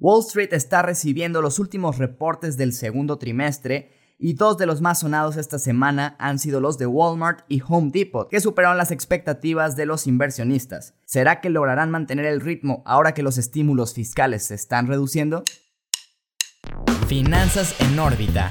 Wall Street está recibiendo los últimos reportes del segundo trimestre y dos de los más sonados esta semana han sido los de Walmart y Home Depot, que superaron las expectativas de los inversionistas. ¿Será que lograrán mantener el ritmo ahora que los estímulos fiscales se están reduciendo? Finanzas en órbita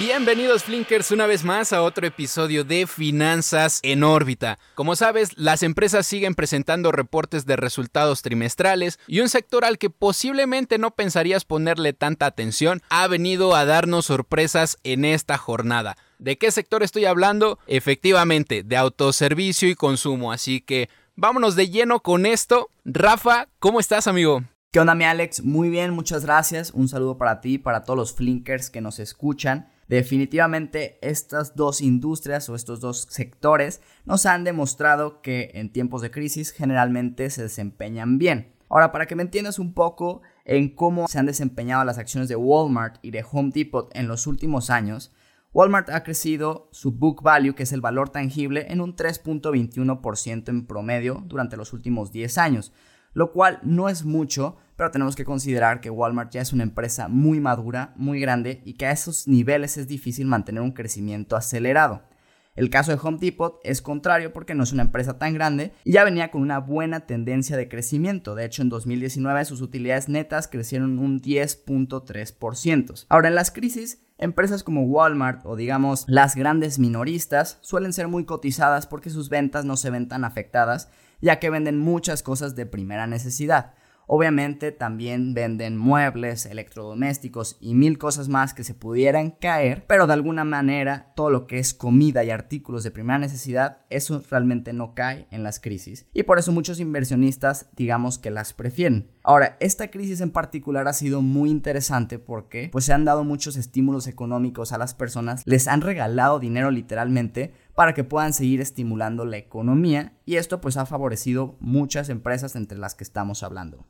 Bienvenidos Flinkers una vez más a otro episodio de Finanzas en órbita. Como sabes, las empresas siguen presentando reportes de resultados trimestrales y un sector al que posiblemente no pensarías ponerle tanta atención ha venido a darnos sorpresas en esta jornada. ¿De qué sector estoy hablando? Efectivamente, de autoservicio y consumo, así que vámonos de lleno con esto. Rafa, ¿cómo estás amigo? ¿Qué onda mi Alex? Muy bien, muchas gracias. Un saludo para ti y para todos los Flinkers que nos escuchan. Definitivamente estas dos industrias o estos dos sectores nos han demostrado que en tiempos de crisis generalmente se desempeñan bien. Ahora, para que me entiendas un poco en cómo se han desempeñado las acciones de Walmart y de Home Depot en los últimos años, Walmart ha crecido su book value, que es el valor tangible, en un 3.21% en promedio durante los últimos 10 años, lo cual no es mucho, pero tenemos que considerar que Walmart ya es una empresa muy madura, muy grande y que a esos niveles es difícil mantener un crecimiento acelerado. El caso de Home Depot es contrario porque no es una empresa tan grande y ya venía con una buena tendencia de crecimiento. De hecho, en 2019 sus utilidades netas crecieron un 10.3%. Ahora, en las crisis, empresas como Walmart o digamos las grandes minoristas suelen ser muy cotizadas porque sus ventas no se ven tan afectadas ya que venden muchas cosas de primera necesidad. Obviamente también venden muebles, electrodomésticos y mil cosas más que se pudieran caer, pero de alguna manera todo lo que es comida y artículos de primera necesidad, eso realmente no cae en las crisis. Y por eso muchos inversionistas digamos que las prefieren. Ahora, esta crisis en particular ha sido muy interesante porque pues se han dado muchos estímulos económicos a las personas, les han regalado dinero literalmente para que puedan seguir estimulando la economía y esto pues ha favorecido muchas empresas entre las que estamos hablando.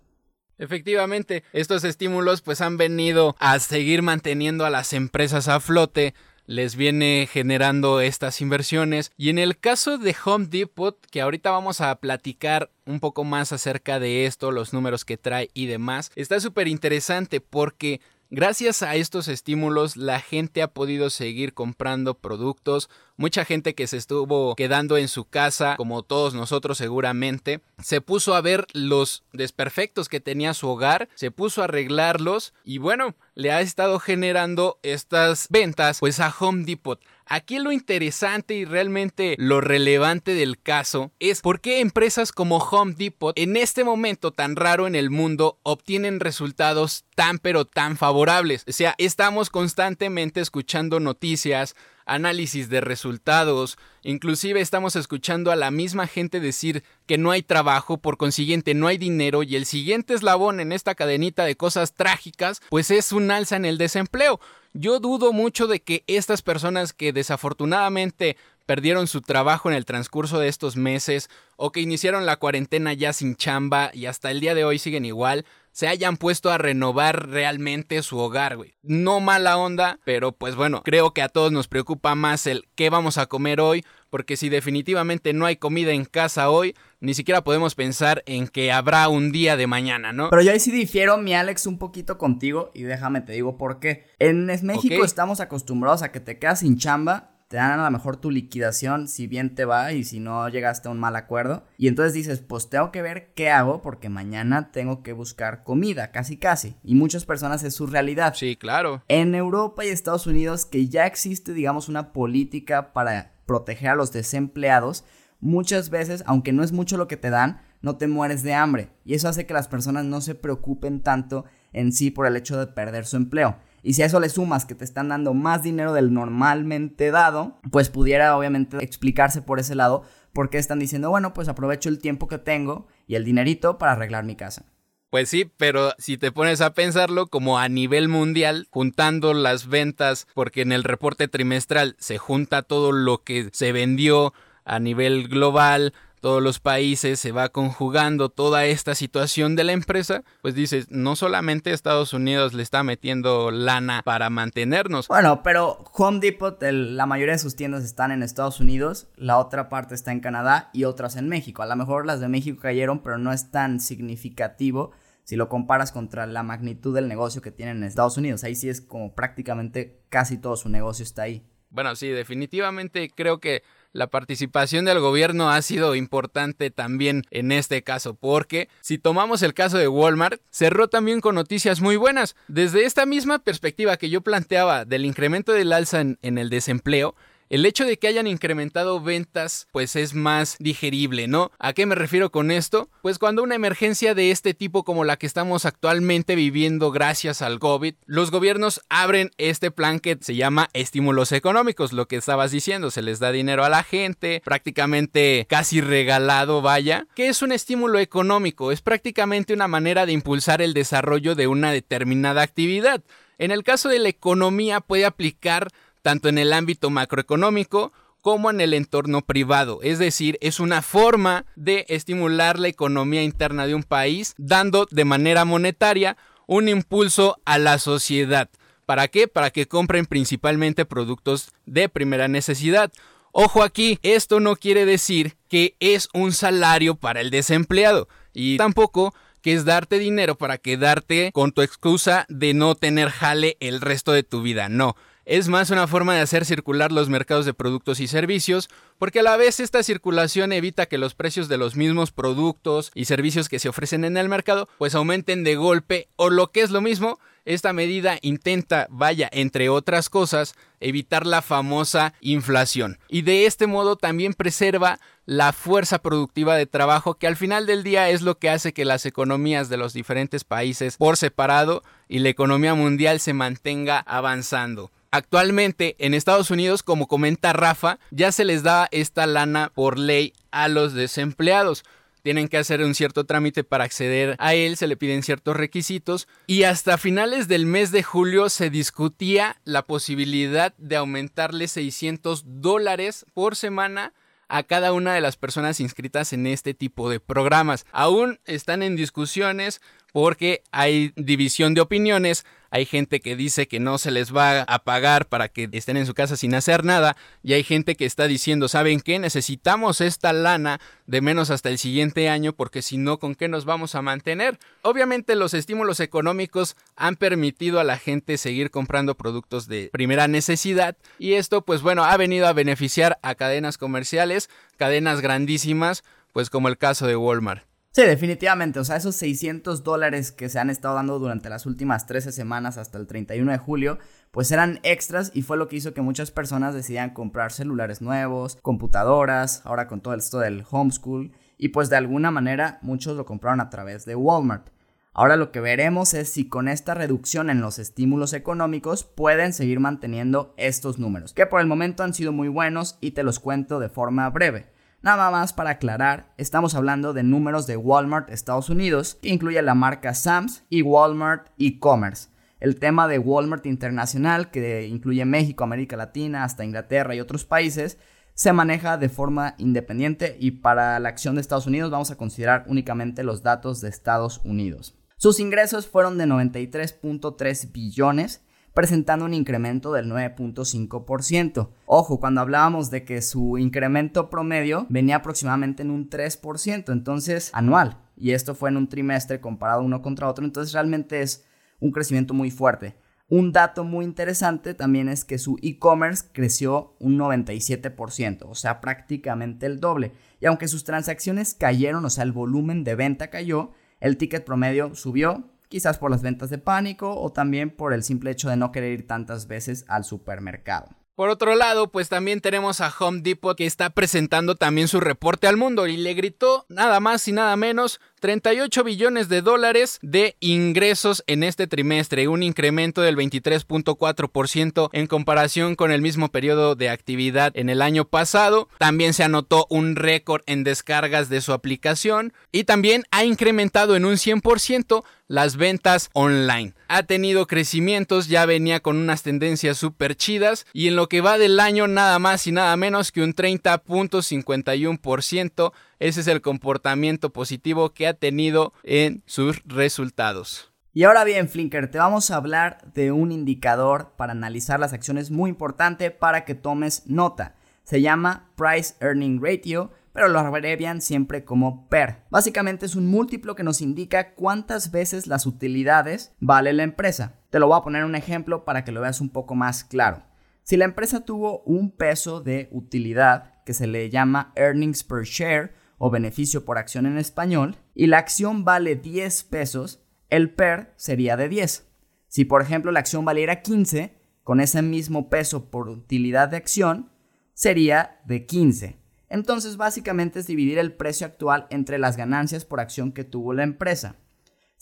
Efectivamente, estos estímulos pues han venido a seguir manteniendo a las empresas a flote, les viene generando estas inversiones. Y en el caso de Home Depot, que ahorita vamos a platicar un poco más acerca de esto, los números que trae y demás, está súper interesante porque Gracias a estos estímulos, la gente ha podido seguir comprando productos. Mucha gente que se estuvo quedando en su casa, como todos nosotros seguramente, se puso a ver los desperfectos que tenía su hogar, se puso a arreglarlos y bueno, le ha estado generando estas ventas pues a Home Depot. Aquí lo interesante y realmente lo relevante del caso es por qué empresas como Home Depot en este momento tan raro en el mundo obtienen resultados tan pero tan favorables. O sea, estamos constantemente escuchando noticias, análisis de resultados, inclusive estamos escuchando a la misma gente decir que no hay trabajo, por consiguiente no hay dinero y el siguiente eslabón en esta cadenita de cosas trágicas pues es un alza en el desempleo. Yo dudo mucho de que estas personas que desafortunadamente perdieron su trabajo en el transcurso de estos meses o que iniciaron la cuarentena ya sin chamba y hasta el día de hoy siguen igual, se hayan puesto a renovar realmente su hogar, güey. No mala onda, pero pues bueno, creo que a todos nos preocupa más el qué vamos a comer hoy, porque si definitivamente no hay comida en casa hoy, ni siquiera podemos pensar en que habrá un día de mañana, ¿no? Pero yo ahí sí difiero, mi Alex, un poquito contigo y déjame te digo por qué. En México estamos acostumbrados a que te quedas sin chamba te dan a lo mejor tu liquidación si bien te va y si no llegaste a un mal acuerdo. Y entonces dices, pues tengo que ver qué hago porque mañana tengo que buscar comida, casi casi. Y muchas personas es su realidad. Sí, claro. En Europa y Estados Unidos que ya existe, digamos, una política para proteger a los desempleados, muchas veces, aunque no es mucho lo que te dan, no te mueres de hambre. Y eso hace que las personas no se preocupen tanto en sí por el hecho de perder su empleo. Y si a eso le sumas que te están dando más dinero del normalmente dado, pues pudiera obviamente explicarse por ese lado por qué están diciendo, bueno, pues aprovecho el tiempo que tengo y el dinerito para arreglar mi casa. Pues sí, pero si te pones a pensarlo como a nivel mundial, juntando las ventas, porque en el reporte trimestral se junta todo lo que se vendió a nivel global, todos los países, se va conjugando toda esta situación de la empresa, pues dices, no solamente Estados Unidos le está metiendo lana para mantenernos. Bueno, pero Home Depot, la mayoría de sus tiendas están en Estados Unidos, la otra parte está en Canadá y otras en México. A lo mejor las de México cayeron, pero no es tan significativo si lo comparas contra la magnitud del negocio que tienen en Estados Unidos. Ahí sí es como prácticamente casi todo su negocio está ahí. Bueno, sí, definitivamente creo que la participación del gobierno ha sido importante también en este caso, porque si tomamos el caso de Walmart, cerró también con noticias muy buenas. Desde esta misma perspectiva que yo planteaba del incremento del alza en, en el desempleo, el hecho de que hayan incrementado ventas pues es más digerible, ¿no? ¿A qué me refiero con esto? Pues cuando una emergencia de este tipo como la que estamos actualmente viviendo gracias al COVID, los gobiernos abren este plan que se llama estímulos económicos, lo que estabas diciendo, se les da dinero a la gente, prácticamente casi regalado, vaya. ¿Qué es un estímulo económico? Es prácticamente una manera de impulsar el desarrollo de una determinada actividad. En el caso de la economía puede aplicar tanto en el ámbito macroeconómico como en el entorno privado. Es decir, es una forma de estimular la economía interna de un país, dando de manera monetaria un impulso a la sociedad. ¿Para qué? Para que compren principalmente productos de primera necesidad. Ojo aquí, esto no quiere decir que es un salario para el desempleado y tampoco que es darte dinero para quedarte con tu excusa de no tener jale el resto de tu vida. No, es más una forma de hacer circular los mercados de productos y servicios, porque a la vez esta circulación evita que los precios de los mismos productos y servicios que se ofrecen en el mercado pues aumenten de golpe o lo que es lo mismo, esta medida intenta, vaya, entre otras cosas, evitar la famosa inflación. Y de este modo también preserva la fuerza productiva de trabajo que al final del día es lo que hace que las economías de los diferentes países por separado y la economía mundial se mantenga avanzando. Actualmente en Estados Unidos, como comenta Rafa, ya se les da esta lana por ley a los desempleados. Tienen que hacer un cierto trámite para acceder a él, se le piden ciertos requisitos y hasta finales del mes de julio se discutía la posibilidad de aumentarle 600 dólares por semana a cada una de las personas inscritas en este tipo de programas. Aún están en discusiones porque hay división de opiniones hay gente que dice que no se les va a pagar para que estén en su casa sin hacer nada y hay gente que está diciendo, ¿saben qué? Necesitamos esta lana de menos hasta el siguiente año porque si no, ¿con qué nos vamos a mantener? Obviamente los estímulos económicos han permitido a la gente seguir comprando productos de primera necesidad y esto pues bueno ha venido a beneficiar a cadenas comerciales, cadenas grandísimas, pues como el caso de Walmart. Sí, definitivamente. O sea, esos 600 dólares que se han estado dando durante las últimas 13 semanas hasta el 31 de julio, pues eran extras y fue lo que hizo que muchas personas decidieran comprar celulares nuevos, computadoras, ahora con todo esto del homeschool, y pues de alguna manera muchos lo compraron a través de Walmart. Ahora lo que veremos es si con esta reducción en los estímulos económicos pueden seguir manteniendo estos números, que por el momento han sido muy buenos y te los cuento de forma breve. Nada más para aclarar, estamos hablando de números de Walmart Estados Unidos, que incluye la marca Sams y Walmart e-commerce. El tema de Walmart Internacional, que incluye México, América Latina, hasta Inglaterra y otros países, se maneja de forma independiente y para la acción de Estados Unidos vamos a considerar únicamente los datos de Estados Unidos. Sus ingresos fueron de 93.3 billones, presentando un incremento del 9.5%. Ojo, cuando hablábamos de que su incremento promedio venía aproximadamente en un 3%, entonces anual, y esto fue en un trimestre comparado uno contra otro, entonces realmente es un crecimiento muy fuerte. Un dato muy interesante también es que su e-commerce creció un 97%, o sea, prácticamente el doble. Y aunque sus transacciones cayeron, o sea, el volumen de venta cayó, el ticket promedio subió quizás por las ventas de pánico o también por el simple hecho de no querer ir tantas veces al supermercado. Por otro lado, pues también tenemos a Home Depot que está presentando también su reporte al mundo y le gritó nada más y nada menos 38 billones de dólares de ingresos en este trimestre, un incremento del 23.4% en comparación con el mismo periodo de actividad en el año pasado. También se anotó un récord en descargas de su aplicación y también ha incrementado en un 100% las ventas online. Ha tenido crecimientos, ya venía con unas tendencias súper chidas y en lo que va del año nada más y nada menos que un 30.51% ese es el comportamiento positivo que ha tenido en sus resultados. Y ahora bien, Flinker, te vamos a hablar de un indicador para analizar las acciones muy importante para que tomes nota. Se llama Price Earning Ratio, pero lo abrevian siempre como PER. Básicamente es un múltiplo que nos indica cuántas veces las utilidades vale la empresa. Te lo voy a poner un ejemplo para que lo veas un poco más claro. Si la empresa tuvo un peso de utilidad, que se le llama earnings per share o beneficio por acción en español, y la acción vale 10 pesos, el PER sería de 10. Si por ejemplo la acción valiera 15, con ese mismo peso por utilidad de acción, sería de 15. Entonces básicamente es dividir el precio actual entre las ganancias por acción que tuvo la empresa.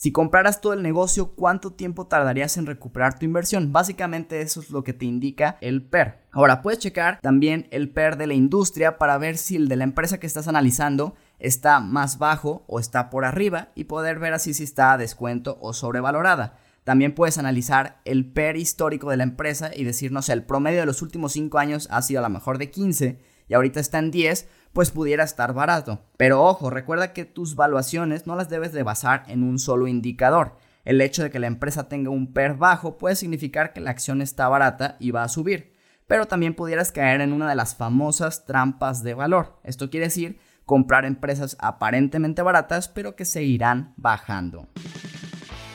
Si compraras todo el negocio, ¿cuánto tiempo tardarías en recuperar tu inversión? Básicamente eso es lo que te indica el PER. Ahora, puedes checar también el PER de la industria para ver si el de la empresa que estás analizando está más bajo o está por arriba y poder ver así si está a descuento o sobrevalorada. También puedes analizar el PER histórico de la empresa y decirnos el promedio de los últimos 5 años ha sido a lo mejor de 15 y ahorita está en 10, pues pudiera estar barato. Pero ojo, recuerda que tus valuaciones no las debes de basar en un solo indicador. El hecho de que la empresa tenga un PER bajo puede significar que la acción está barata y va a subir, pero también pudieras caer en una de las famosas trampas de valor. Esto quiere decir comprar empresas aparentemente baratas pero que seguirán bajando.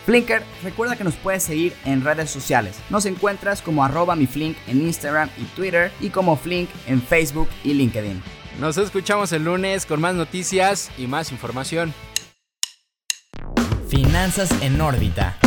Flinker, recuerda que nos puedes seguir en redes sociales. Nos encuentras como arroba mi Flink en Instagram y Twitter y como Flink en Facebook y LinkedIn. Nos escuchamos el lunes con más noticias y más información. Finanzas en órbita